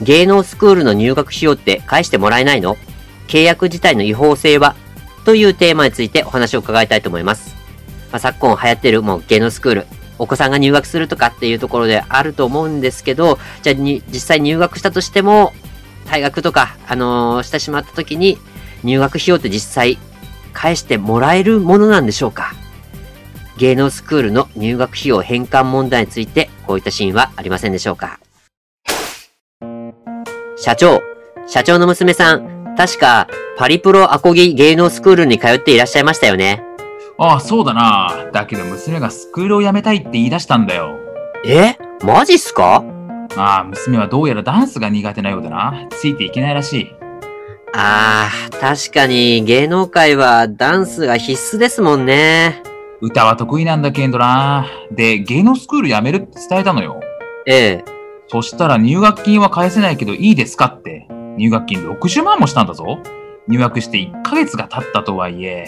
芸能スクールの入学費用って返してもらえないの？契約自体の違法性は？というテーマについてお話を伺いたいと思います。まあ、昨今流行ってるもう芸能スクール、お子さんが入学するとかっていうところであると思うんですけど、じゃあに実際入学したとしても、退学とか、あのー、してしまった時に入学費用って実際返してもらえるものなんでしょうか？芸能スクールの入学費用返還問題についてこういったシーンはありませんでしょうか？社長、社長の娘さん、確か、パリプロアコギ芸能スクールに通っていらっしゃいましたよね。ああ、そうだな。だけど娘がスクールを辞めたいって言い出したんだよ。え？マジっすか？ああ、娘はどうやらダンスが苦手なようだな。ついていけないらしい。ああ、確かに芸能界はダンスが必須ですもんね。歌は得意なんだけどな。で、芸能スクール辞めるって伝えたのよ。ええ。そしたら入学金は返せないけどいいですかって。入学金60万もしたんだぞ。入学して1ヶ月が経ったとはいえ。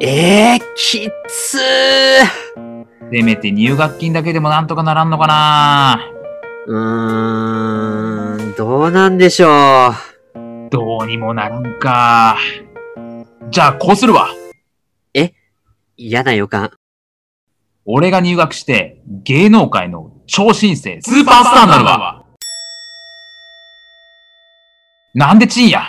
ええー、きつー。せめて入学金だけでもなんとかならんのかなうーん、どうなんでしょう。どうにもならんか。じゃあこうするわ。え嫌な予感。俺が入学して芸能界の超新星、スーパースターになるわ。なんでチンや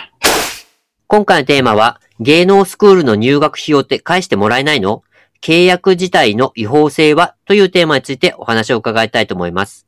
今回のテーマは、芸能スクールの入学費用って返してもらえないの？契約自体の違法性はというテーマについてお話を伺いたいと思います。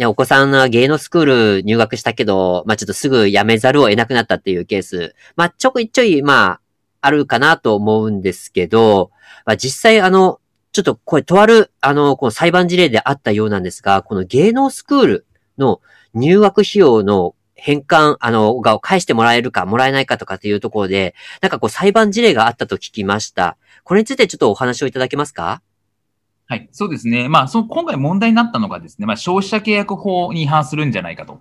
お子さんは芸能スクール入学したけど、まあ、ちょっとすぐ辞めざるを得なくなったっていうケース、まあ、ちょいちょい、まあ、あるかなと思うんですけど、まあ、実際あの、ちょっとこれとある、あの、この裁判事例であったようなんですが、この芸能スクールの入学費用の返還、あの、が返してもらえるか、もらえないかとかっていうところで、なんかこう裁判事例があったと聞きました。これについてちょっとお話をいただけますか？はい、そうですね。まあ、その今回問題になったのがですね、まあ、消費者契約法に違反するんじゃないかと。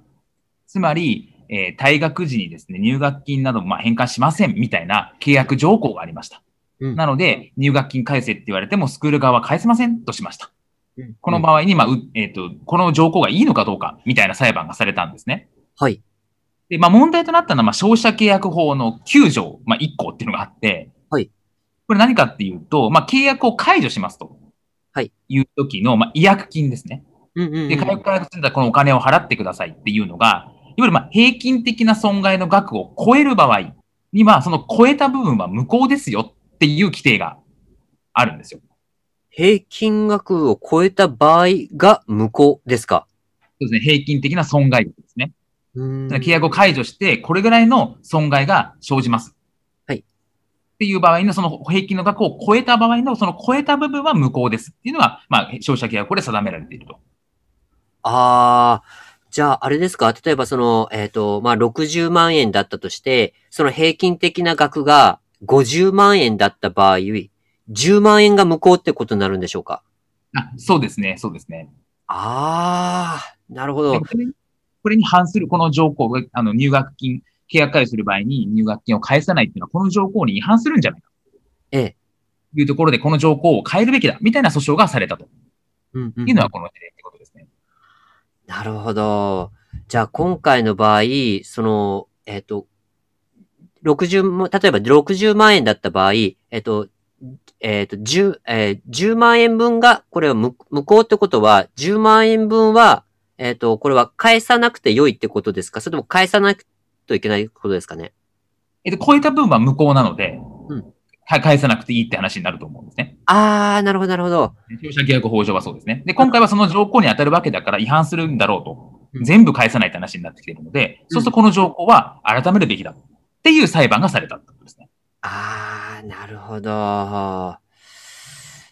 つまり、えー、退学時にですね、入学金などもまあ返還しませんみたいな契約条項がありました。うん、なので、入学金返せって言われても、スクール側は返せませんとしました。うん、この場合に、まあ、えっ、ー、と、この条項がいいのかどうか、みたいな裁判がされたんですね。はい。で、まあ、問題となったのは、まあ、消費者契約法の9条、まあ、1項っていうのがあって、はい。これ何かっていうと、まあ、契約を解除しますと。はい。いう時の、まあ、違約金ですね。うんうん、うん、で、解約解約するんだこのお金を払ってくださいっていうのが、いわゆる、まあ、平均的な損害の額を超える場合には、その超えた部分は無効ですよっていう規定があるんですよ。平均額を超えた場合が無効ですか？そうですね。平均的な損害額ですね。契約を解除して、これぐらいの損害が生じます。はい。っていう場合の、その平均の額を超えた場合の、その超えた部分は無効ですっていうのが、まあ、消費者契約法で定められていると。ああ、じゃあ、あれですか？例えばその、えっ、ー、と、まあ、60万円だったとして、その平均的な額が50万円だった場合、10万円が無効ってことになるんでしょうか？あ、そうですね、そうですね。ああ、なるほど。これに反するこの条項が、あの、入学金、契約解除する場合に入学金を返さないっていうのは、この条項に違反するんじゃないか。ええ。いうところで、この条項を変えるべきだ、みたいな訴訟がされたと。うんうん、いうのはこの事例ってことですね。なるほど。じゃあ、今回の場合、その、えっ、ー、と、60、例えば60万円だった場合、えっ、ー、と、えっ、ー、と、10、えー、10万円分が、これは無無効ってことは、10万円分は、えっ、ー、と、これは返さなくて良いってことですか？それとも返さなくといけないことですかね？えっ、と、超えた分は無効なので、うん。返さなくていいって話になると思うんですね。あー、なるほど、なるほど。消費者契約法上はそうですね。で、今回はその条項に当たるわけだから違反するんだろうと。うん、全部返さないって話になってきているので、そうするとこの条項は改めるべきだっていう裁判がされたってことですね。あー、なるほど。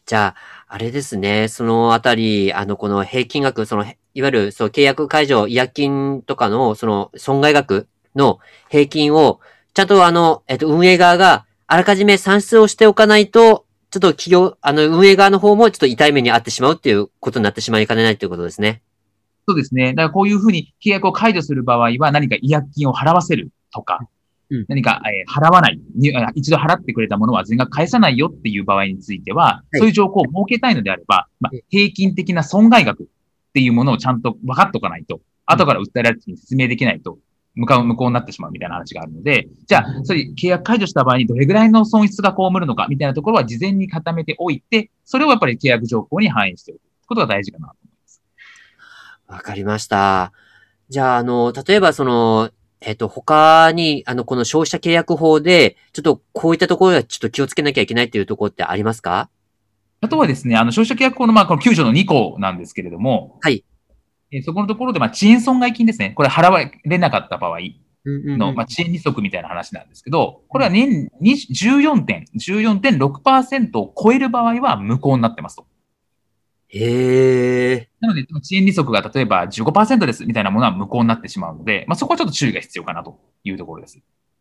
じゃあ、あれですね、そのあたり、あの、この平均額、その、いわゆる、そう、契約解除、違約金とかの、その、損害額の平均を、ちゃんとあの、えっと、運営側が、あらかじめ算出をしておかないと、ちょっと企業、あの、運営側の方もちょっと痛い目に遭ってしまうっていうことになってしまいかねないということですね。そうですね。だからこういうふうに契約を解除する場合は何か違約金を払わせるとか、うん。何か、えー払わない、一度払ってくれたものは全額返さないよっていう場合については、い。そういう条項を設けたいのであれば、まあうん、平均的な損害額っていうものをちゃんと分かっとかないと、後から訴えられる時に説明できないと、向かう、無効になってしまうみたいな話があるので、じゃあ、それ契約解除した場合にどれぐらいの損失が被るのかみたいなところは事前に固めておいて、それをやっぱり契約条項に反映しておくことが大事かなと思います。わかりました。じゃあ、あの、例えばその、えっと、他に、あの、この消費者契約法で、ちょっとこういったところはちょっと気をつけなきゃいけないっていうところってありますか？あとはですね、あの、消費者契約法の、まあ、この9条の2項なんですけれども、はい。えーそこのところで、まあ、遅延損害金ですね。これ払われなかった場合うんの、まあ、遅延利息みたいな話なんですけど、これは年20 14点、14.6%を超える場合は無効になってますと。へえ。なので、遅延利息が例えば15%ですみたいなものは無効になってしまうので、まあ、そこはちょっと注意が必要かなというところです。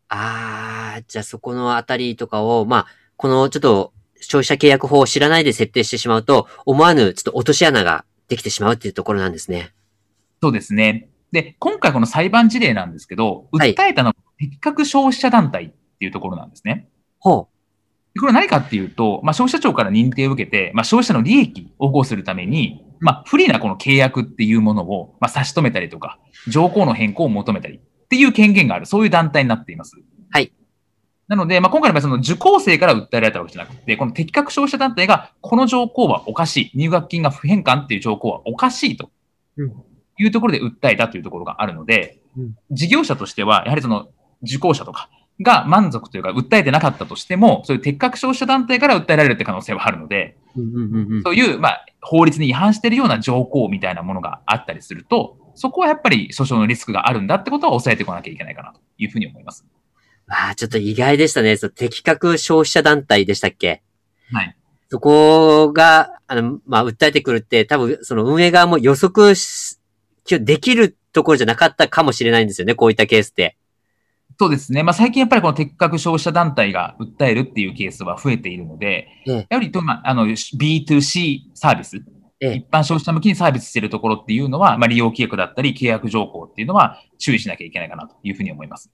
あー、じゃあそこのあたりとかを、まあ、このちょっと消費者契約法を知らないで設定してしまうと、思わぬちょっと落とし穴ができてしまうっていうところなんですね。そうですね。で、今回この裁判事例なんですけど、はい訴えたのは適格消費者団体っていうところなんですね。ほでこれは何かっていうと、まあ、消費者庁から認定を受けて、まあ、消費者の利益を保護するために、まあ、不利なこの契約っていうものを、まあ、差し止めたりとか、条項の変更を求めたりっていう権限がある、そういう団体になっています。はい。なので、まあ、今回の場合、その受講生から訴えられたわけじゃなくて、この適格消費者団体が、この条項はおかしい、入学金が不返還っていう条項はおかしいと。うん。いうところで訴えたというところがあるので、うん。事業者としては、やはりその受講者とかが満足というか、訴えてなかったとしても、そういう適格消費者団体から訴えられるって可能性はあるので。そういう、まあ、法律に違反しているような条項みたいなものがあったりすると、そこはやっぱり訴訟のリスクがあるんだってことは抑えてこなきゃいけないかなというふうに思います。ああ、ちょっと意外でしたね。そう、適格消費者団体でしたっけ？はい。そこが、あの、まあ、訴えてくるって、多分、その運営側も予測し、できるところじゃなかったかもしれないんですよね、こういったケースって。そうですね。まあ、最近やっぱりこの適格消費者団体が訴えるっていうケースは増えているので、ええやはりと、まあ、あの、B2C サービス、ええ一般消費者向けにサービスしているところっていうのは、まあ、利用規約だったり契約条項っていうのは注意しなきゃいけないかなというふうに思います。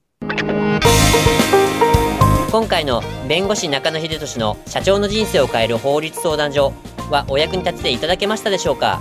今回の弁護士中野秀俊の社長の人生を変える法律相談所はお役に立てていただけましたでしょうか？